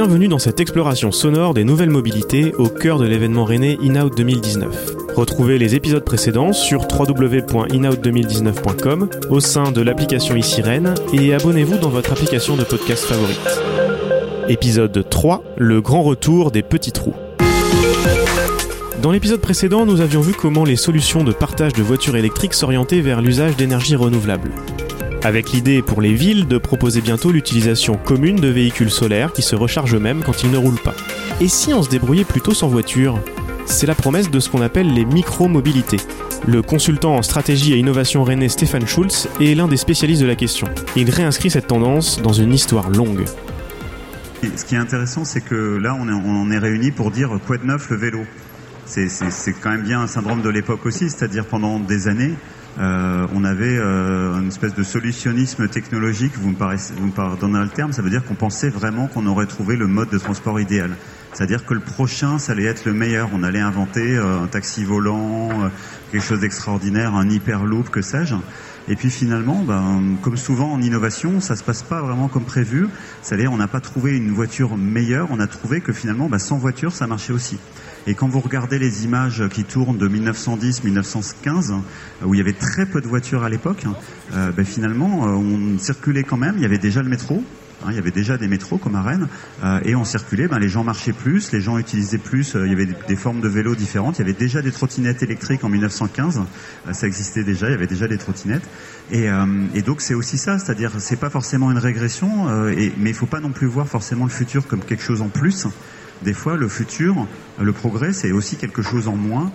Bienvenue dans cette exploration sonore des nouvelles mobilités au cœur de l'événement René InOut 2019. Retrouvez les épisodes précédents sur www.inout2019.com au sein de l'application ici Rennes et abonnez-vous dans votre application de podcast favorite. Épisode 3, le grand retour des petits trous. Dans l'épisode précédent, nous avions vu comment les solutions de partage de voitures électriques s'orientaient vers l'usage d'énergie renouvelable. Avec l'idée pour les villes de proposer bientôt l'utilisation commune de véhicules solaires qui se rechargent eux-mêmes quand ils ne roulent pas. Et si on se débrouillait plutôt sans voiture? C'est la promesse de ce qu'on appelle les micro-mobilités. Le consultant en stratégie et innovation rennais Stéphane Schulz est l'un des spécialistes de la question. Il réinscrit cette tendance dans une histoire longue. Ce qui est intéressant, c'est que là, on est, est réunis pour dire quoi de neuf le vélo. C'est quand même bien un syndrome de l'époque aussi, c'est-à-dire pendant des années, euh, on avait euh, une espèce de solutionnisme technologique, vous me, paraissez, vous me pardonnez le terme, ça veut dire qu'on pensait vraiment qu'on aurait trouvé le mode de transport idéal. C'est-à-dire que le prochain, ça allait être le meilleur. On allait inventer euh, un taxi volant, euh, quelque chose d'extraordinaire, un hyperloop, que sais-je. Et puis finalement, ben, comme souvent en innovation, ça se passe pas vraiment comme prévu. C'est-à-dire, on n'a pas trouvé une voiture meilleure, on a trouvé que finalement, ben, sans voiture, ça marchait aussi. Et quand vous regardez les images qui tournent de 1910-1915, où il y avait très peu de voitures à l'époque, euh, ben finalement, euh, on circulait quand même. Il y avait déjà le métro, Hein, il y avait déjà des métros comme à Rennes euh, et on circulait. Ben, les gens marchaient plus, les gens utilisaient plus. Il y avait des, formes de vélos différentes. Il y avait déjà des trottinettes électriques en 1915. Euh, ça existait déjà. Il y avait déjà des trottinettes. Et, donc c'est aussi ça, c'est-à-dire c'est pas forcément une régression, mais il faut pas non plus voir forcément le futur comme quelque chose en plus. Des fois, le futur, le progrès, c'est aussi quelque chose en moins.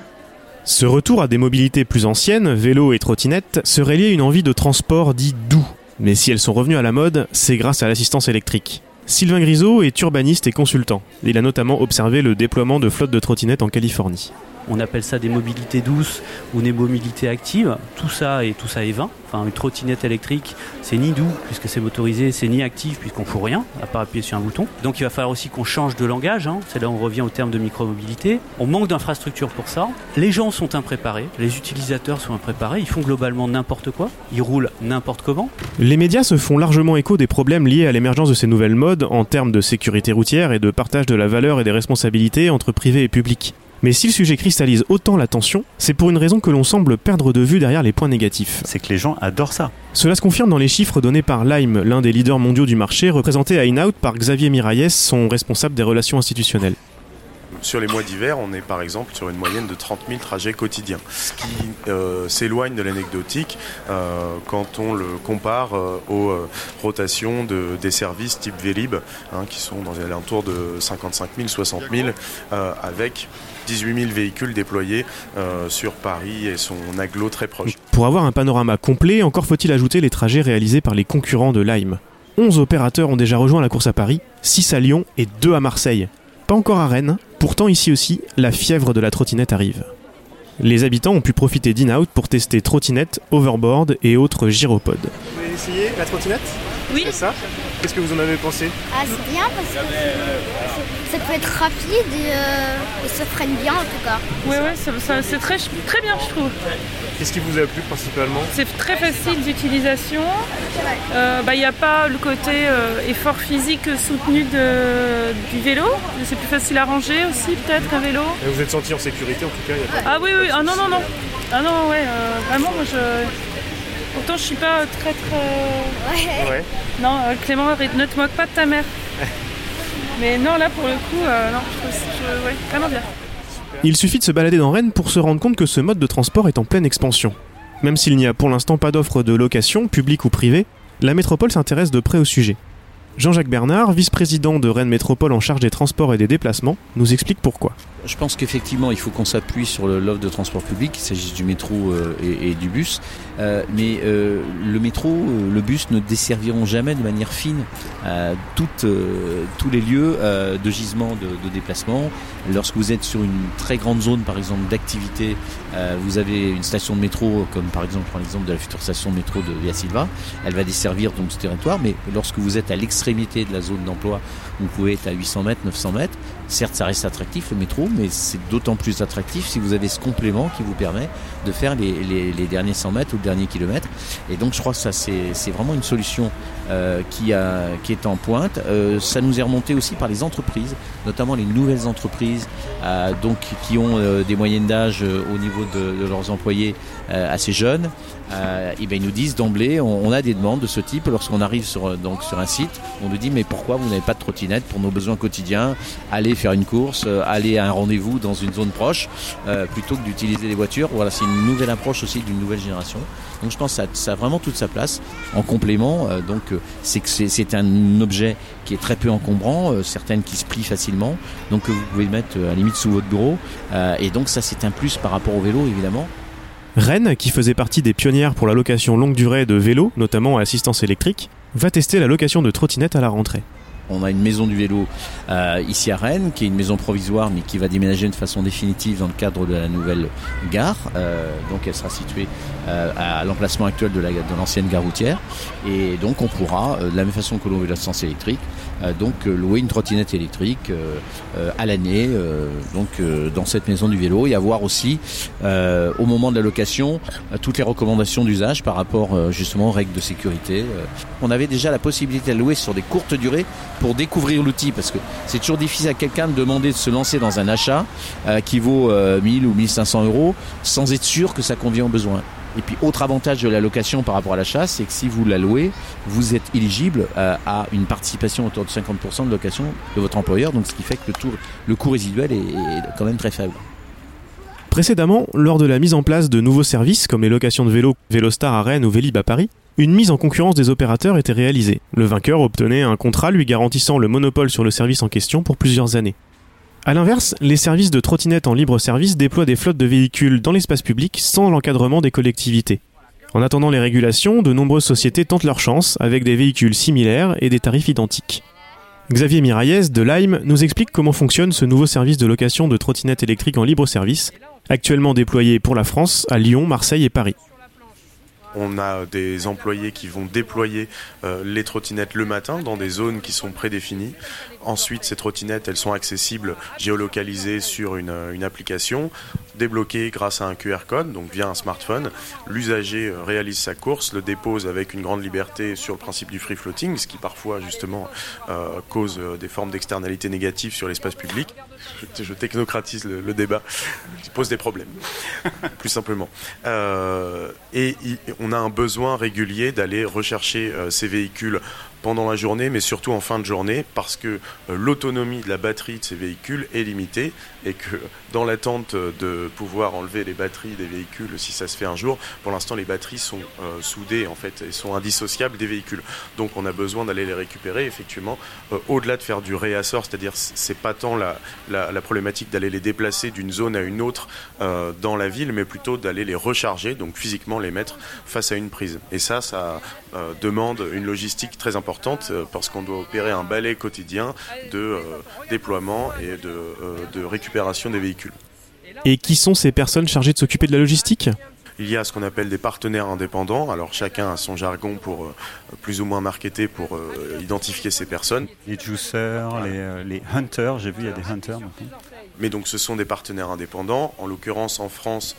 Ce retour à des mobilités plus anciennes, vélo et trottinette, serait lié à une envie de transport dit doux, mais si elles sont revenues à la mode, c'est grâce à l'assistance électrique. Sylvain Grisot est urbaniste et consultant. Il a notamment observé le déploiement de flottes de trottinettes en Californie. On appelle ça des mobilités douces ou des mobilités actives. Tout ça et tout ça est vain. Enfin, une trottinette électrique, c'est ni doux puisque c'est motorisé, c'est ni actif puisqu'on ne fout rien à part appuyer sur un bouton. Donc il va falloir aussi qu'on change de langage. Hein. C'est là où on revient au terme de micromobilité. On manque d'infrastructures pour ça. Les gens sont impréparés, les utilisateurs sont impréparés. Ils font globalement n'importe quoi. Ils roulent n'importe comment. Les médias se font largement écho des problèmes liés à l'émergence de ces nouvelles modes en termes de sécurité routière et de partage de la valeur et des responsabilités entre privé et public. Mais si le sujet cristallise autant l'attention, c'est pour une raison que l'on semble perdre de vue derrière les points négatifs. C'est que les gens adorent ça. Cela se confirme dans les chiffres donnés par Lime, l'un des leaders mondiaux du marché, représenté à InOut par Xavier Miralles, son responsable des relations institutionnelles. Sur les mois d'hiver, on est par exemple sur une moyenne de 30 000 trajets quotidiens, ce qui euh, s'éloigne de l'anecdotique euh, quand on le compare euh, aux rotations de, des services type Vélib, hein, qui sont dans les alentours de 55 000, 60 000, avec 18 000 véhicules déployés sur Paris et son aglo très proche. Pour avoir un panorama complet, encore faut-il ajouter les trajets réalisés par les concurrents de Lime. 11 opérateurs ont déjà rejoint la course à Paris, 6 à Lyon et 2 à Marseille. Pas encore à Rennes, pourtant ici aussi, la fièvre de la trottinette arrive. Les habitants ont pu profiter d'InOut pour tester trottinette, overboard et autres gyropodes. Vous avez essayé la trottinette? Oui. C'est ça Qu'est-ce que vous en avez pensé Ah, c'est bien parce que ça peut être rapide et, euh, et ça freine bien en tout cas. Oui, oui, c'est très, très bien, je trouve. Qu'est-ce qui vous a plu principalement C'est très facile d'utilisation. Il euh, n'y bah, a pas le côté euh, effort physique soutenu de, du vélo. C'est plus facile à ranger aussi, peut-être, qu'un vélo. Et vous êtes senti en sécurité en tout cas Ah oui, oui, ah non, non, non. Ah non, ouais, vraiment, moi je. Pourtant, je suis pas très très. Ouais. Non, Clément, ne te moque pas de ta mère. Mais non, là pour le coup, non, je trouve ouais, vraiment bien. Il suffit de se balader dans Rennes pour se rendre compte que ce mode de transport est en pleine expansion. Même s'il n'y a pour l'instant pas d'offre de location, publique ou privée, la métropole s'intéresse de près au sujet. Jean-Jacques Bernard, vice-président de Rennes Métropole en charge des transports et des déplacements, nous explique pourquoi. Je pense qu'effectivement, il faut qu'on s'appuie sur l'offre de transport public, qu'il s'agisse du métro euh, et, du bus. Euh, mais euh, le métro, le bus ne desserviront jamais de manière fine tous les lieux de gisement de, déplacement. Lorsque vous êtes sur une très grande zone, par exemple, d'activité, vous avez une station de métro, comme par exemple, je l'exemple de la future station de métro de Via Silva. Elle va desservir donc ce territoire, mais lorsque vous êtes à de la zone d'emploi, vous pouvez être à 800 mètres, 900 mètres. Certes, ça reste attractif le métro, mais c'est d'autant plus attractif si vous avez ce complément qui vous permet de faire les, derniers 100 mètres ou derniers kilomètres. Et donc je crois que ça c'est vraiment une solution euh, qui, est en pointe. Euh, ça nous est remonté aussi par les entreprises, notamment les nouvelles entreprises euh, donc, qui ont des moyennes d'âge au niveau de, leurs employés assez jeunes. ben, ils nous disent d'emblée, on, a des demandes de ce type. Lorsqu'on arrive sur, donc, sur un site, on nous dit mais pourquoi vous n'avez pas de trottinette pour nos besoins quotidiens? Aller faire une course, aller à un rendez-vous dans une zone proche, plutôt que d'utiliser les voitures. Voilà, c'est une nouvelle approche aussi d'une nouvelle génération. Donc je pense que ça, a vraiment toute sa place en complément. donc c'est un objet qui est très peu encombrant, euh, certaines qui se plient facilement, donc que vous pouvez mettre euh, à la limite sous votre bureau. Euh, et donc ça c'est un plus par rapport au vélo évidemment. Rennes, qui faisait partie des pionnières pour la location longue durée de vélos, notamment à assistance électrique, va tester la location de trottinettes à la rentrée. On a une maison du vélo euh, ici à Rennes, qui est une maison provisoire, mais qui va déménager de façon définitive dans le cadre de la nouvelle gare. Euh, donc elle sera située euh, à l'emplacement actuel de l'ancienne gare routière. Et donc on pourra, de la même façon que l'on veut l'assistance électrique, donc louer une trottinette électrique à l'année, donc dans cette maison du vélo, et avoir aussi, au moment de la location, toutes les recommandations d'usage par rapport justement aux règles de sécurité. On avait déjà la possibilité de louer sur des courtes durées pour découvrir l'outil parce que c'est toujours difficile à quelqu'un de demander de se lancer dans un achat euh, qui vaut 1000 euh, ou 1500 euros sans être sûr que ça convient aux besoins. Et puis autre avantage de la location par rapport à l'achat, c'est que si vous la louez, vous êtes éligible euh, à une participation autour de 50% de location de votre employeur, donc ce qui fait que le, coût résiduel est, est quand même très faible. Précédemment, lors de la mise en place de nouveaux services comme les locations de vélos Vélostar à Rennes ou Vélib à Paris, une mise en concurrence des opérateurs était réalisée. Le vainqueur obtenait un contrat lui garantissant le monopole sur le service en question pour plusieurs années. A l'inverse, les services de trottinettes en libre service déploient des flottes de véhicules dans l'espace public sans l'encadrement des collectivités. En attendant les régulations, de nombreuses sociétés tentent leur chance avec des véhicules similaires et des tarifs identiques. Xavier Miraillès de Lime nous explique comment fonctionne ce nouveau service de location de trottinettes électriques en libre service, actuellement déployé pour la France à Lyon, Marseille et Paris. On a des employés qui vont déployer euh, les trottinettes le matin dans des zones qui sont prédéfinies. Ensuite, ces trottinettes, elles sont accessibles, géolocalisées sur une, euh, application, débloquées grâce à un QR code, donc via un smartphone. L'usager euh, réalise sa course, le dépose avec une grande liberté sur le principe du free floating, ce qui parfois justement cause des formes d'externalité négatives sur l'espace public. Je, technocratise le, débat, qui pose des problèmes, plus simplement. et a un besoin régulier d'aller rechercher euh, ces véhicules pendant la journée, mais surtout en fin de journée, parce que euh, l'autonomie de la batterie de ces véhicules est limitée et que dans l'attente de pouvoir enlever les batteries des véhicules, si ça se fait un jour, pour l'instant les batteries sont euh, soudées en fait et sont indissociables des véhicules. Donc on a besoin d'aller les récupérer effectivement. Euh, au-delà de faire du réassort, c'est-à-dire c'est pas tant la, la, problématique d'aller les déplacer d'une zone à une autre dans la ville, mais plutôt d'aller les recharger, donc physiquement les mettre face à une prise. Et ça, ça demande une logistique très importante euh, parce qu'on doit opérer un balai quotidien de euh, déploiement et de, euh, de récupération des véhicules. Et qui sont ces personnes chargées de s'occuper de la logistique? Il y a ce qu'on appelle des partenaires indépendants. Alors chacun a son jargon pour plus ou moins marketer pour identifier ces personnes. Les juicers, les, les hunters, j'ai vu il y a des hunters maintenant. Mais donc ce sont des partenaires indépendants. En l'occurrence en France,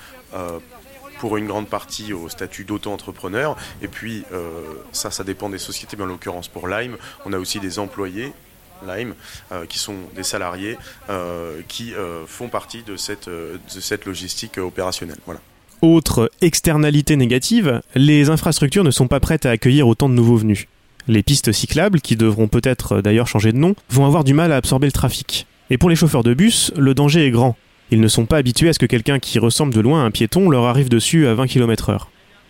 pour une grande partie au statut d'auto-entrepreneur. Et puis, euh, ça, ça dépend des sociétés, mais en l'occurrence pour Lime, on a aussi des employés Lime, euh, qui sont des salariés euh, qui font partie de cette, logistique opérationnelle. Autre externalité négative, les infrastructures ne sont pas prêtes à accueillir autant de nouveaux venus. Les pistes cyclables, qui devront peut-être d'ailleurs changer de nom, vont avoir du mal à absorber le trafic. Et pour les chauffeurs de bus, le danger est grand. Ils ne sont pas habitués à ce que quelqu'un qui ressemble de loin à un piéton leur arrive dessus à 20 km/h.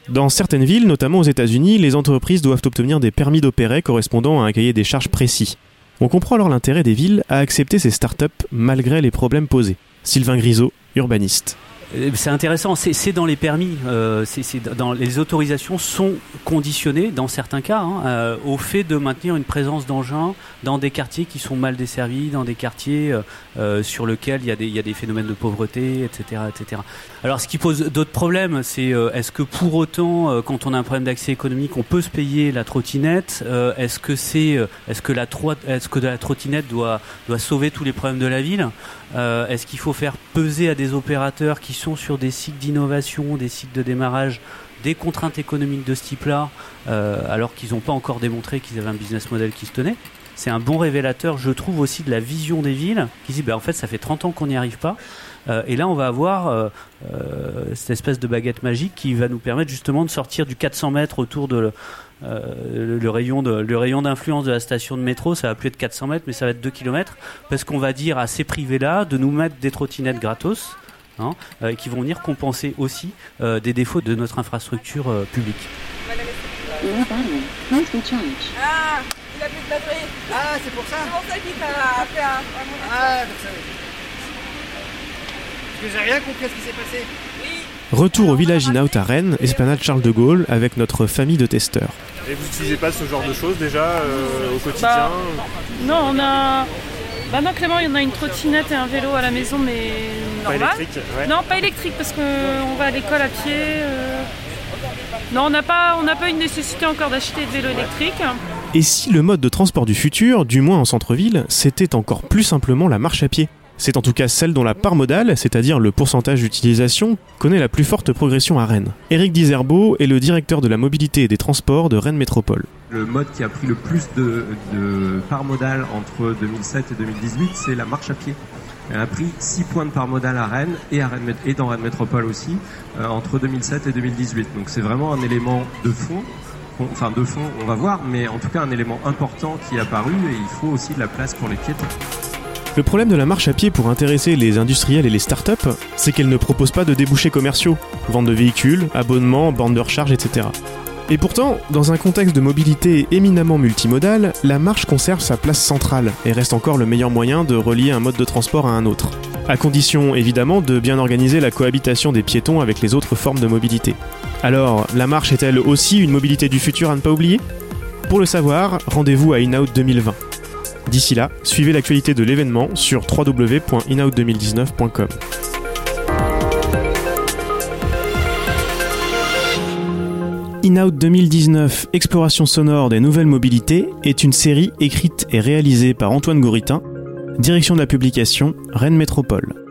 Dans certaines villes, notamment aux États-Unis, les entreprises doivent obtenir des permis d'opérer correspondant à un cahier des charges précis. On comprend alors l'intérêt des villes à accepter ces startups malgré les problèmes posés. Sylvain Grisot, urbaniste. Euh, c'est intéressant, c'est dans les permis, euh, dans les autorisations sont conditionnées dans certains cas hein, euh, au fait de maintenir une présence d'engins dans des quartiers qui sont mal desservis, dans des quartiers sur lesquels il y, a des, y, a des, phénomènes de pauvreté, etc., etc. Alors, ce qui pose d'autres problèmes, c'est est-ce que pour autant, quand on a un problème d'accès économique, on peut se payer la trottinette Est-ce que c'est, est-ce que la que la trottinette doit doit sauver tous les problèmes de la ville Est-ce qu'il faut faire peser à des opérateurs qui sont sur des cycles d'innovation, des cycles de démarrage, des contraintes économiques de ce type-là, euh, alors qu'ils n'ont pas encore démontré qu'ils avaient un business model qui se tenait. C'est un bon révélateur, je trouve, aussi de la vision des villes, qui dit, ben, en fait, ça fait 30 ans qu'on n'y arrive pas. Euh, et là, on va avoir euh, cette espèce de baguette magique qui va nous permettre justement de sortir du 400 mètres autour de le, rayon rayon d'influence de la station de métro. Ça va plus être 400 mètres, mais ça va être 2 km, parce qu'on va dire à ces privés-là de nous mettre des trottinettes gratos. Hein, euh, qui vont venir compenser aussi euh, des défauts de notre infrastructure euh, publique. Ah, il a plus de batterie. Ah, c'est pour ça C'est pour ça qu'il t'a fait un, un Ah, donc ça Parce que j'ai rien compris à ce qui s'est passé. Retour au village in-out à Rennes, esplanade Charles de Gaulle, avec notre famille de testeurs. Et vous n'utilisez pas ce genre de choses déjà euh, au quotidien? Bah, Non, on a. Bah non, Clément, il y en a une trottinette et un vélo à la maison, mais Pas normal. électrique ouais. Non, pas électrique parce qu'on va à l'école à pied. euh. Non, on n'a pas, on n'a pas une nécessité encore d'acheter de vélo électrique. Et si le mode de transport du futur, du moins en centre-ville, c'était encore plus simplement la marche à pied? C'est en tout cas celle dont la part modale, c'est-à-dire le pourcentage d'utilisation, connaît la plus forte progression à Rennes. Éric Diserbo est le directeur de la mobilité et des transports de Rennes Métropole. Le mode qui a pris le plus de, de part modale entre 2007 et 2018, c'est la marche à pied. Elle a pris 6 points de part modale à Rennes et, à Rennes, et dans Rennes Métropole aussi, euh, entre 2007 et 2018. Donc c'est vraiment un élément de fond, enfin de fond, on va voir, mais en tout cas un élément important qui est apparu et il faut aussi de la place pour les piétons. Le problème de la marche à pied pour intéresser les industriels et les startups, c'est qu'elle ne propose pas de débouchés commerciaux, vente de véhicules, abonnements, bornes de recharge, etc. Et pourtant, dans un contexte de mobilité éminemment multimodale, la marche conserve sa place centrale et reste encore le meilleur moyen de relier un mode de transport à un autre. À condition évidemment de bien organiser la cohabitation des piétons avec les autres formes de mobilité. Alors, la marche est-elle aussi une mobilité du futur à ne pas oublier? Pour le savoir, rendez-vous à InOut 2020. D'ici là, suivez l'actualité de l'événement sur www.inout2019.com. InOut 2019, exploration sonore des nouvelles mobilités, est une série écrite et réalisée par Antoine Gouritin, direction de la publication Rennes Métropole.